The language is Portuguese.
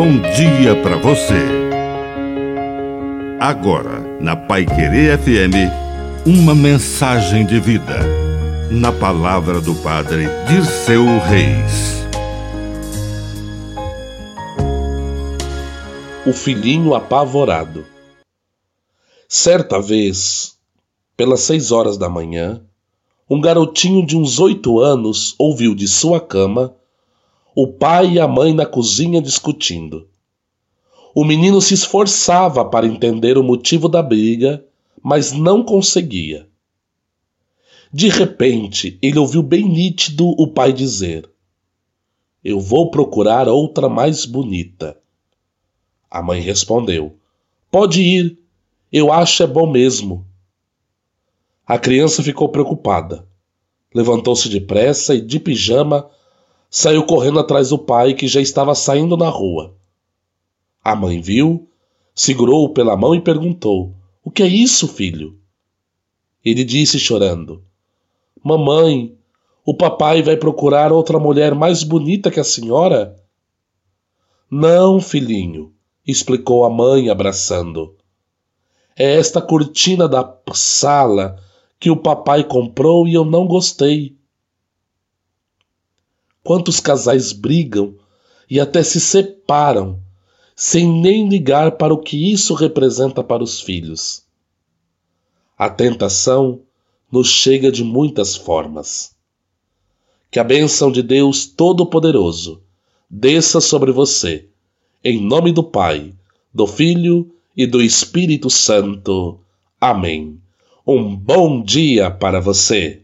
bom dia para você. Agora, na Pai Querer FM, uma mensagem de vida. Na palavra do Padre de seu Reis. O filhinho apavorado. Certa vez, pelas seis horas da manhã, um garotinho de uns oito anos ouviu de sua cama o pai e a mãe na cozinha discutindo. O menino se esforçava para entender o motivo da briga, mas não conseguia. De repente, ele ouviu bem nítido o pai dizer: Eu vou procurar outra mais bonita. A mãe respondeu: Pode ir, eu acho é bom mesmo. A criança ficou preocupada. Levantou-se depressa e, de pijama, saiu correndo atrás do pai que já estava saindo na rua. A mãe viu, segurou-o pela mão e perguntou: O que é isso, filho? Ele disse chorando: Mamãe, o papai vai procurar outra mulher mais bonita que a senhora? Não, filhinho, explicou a mãe, abraçando. É esta cortina da sala que o papai comprou e eu não gostei. Quantos casais brigam e até se separam sem nem ligar para o que isso representa para os filhos. A tentação nos chega de muitas formas. Que a bênção de Deus Todo-Poderoso desça sobre você, em nome do Pai, do Filho e do Espírito Santo. Amém. Um bom dia para você.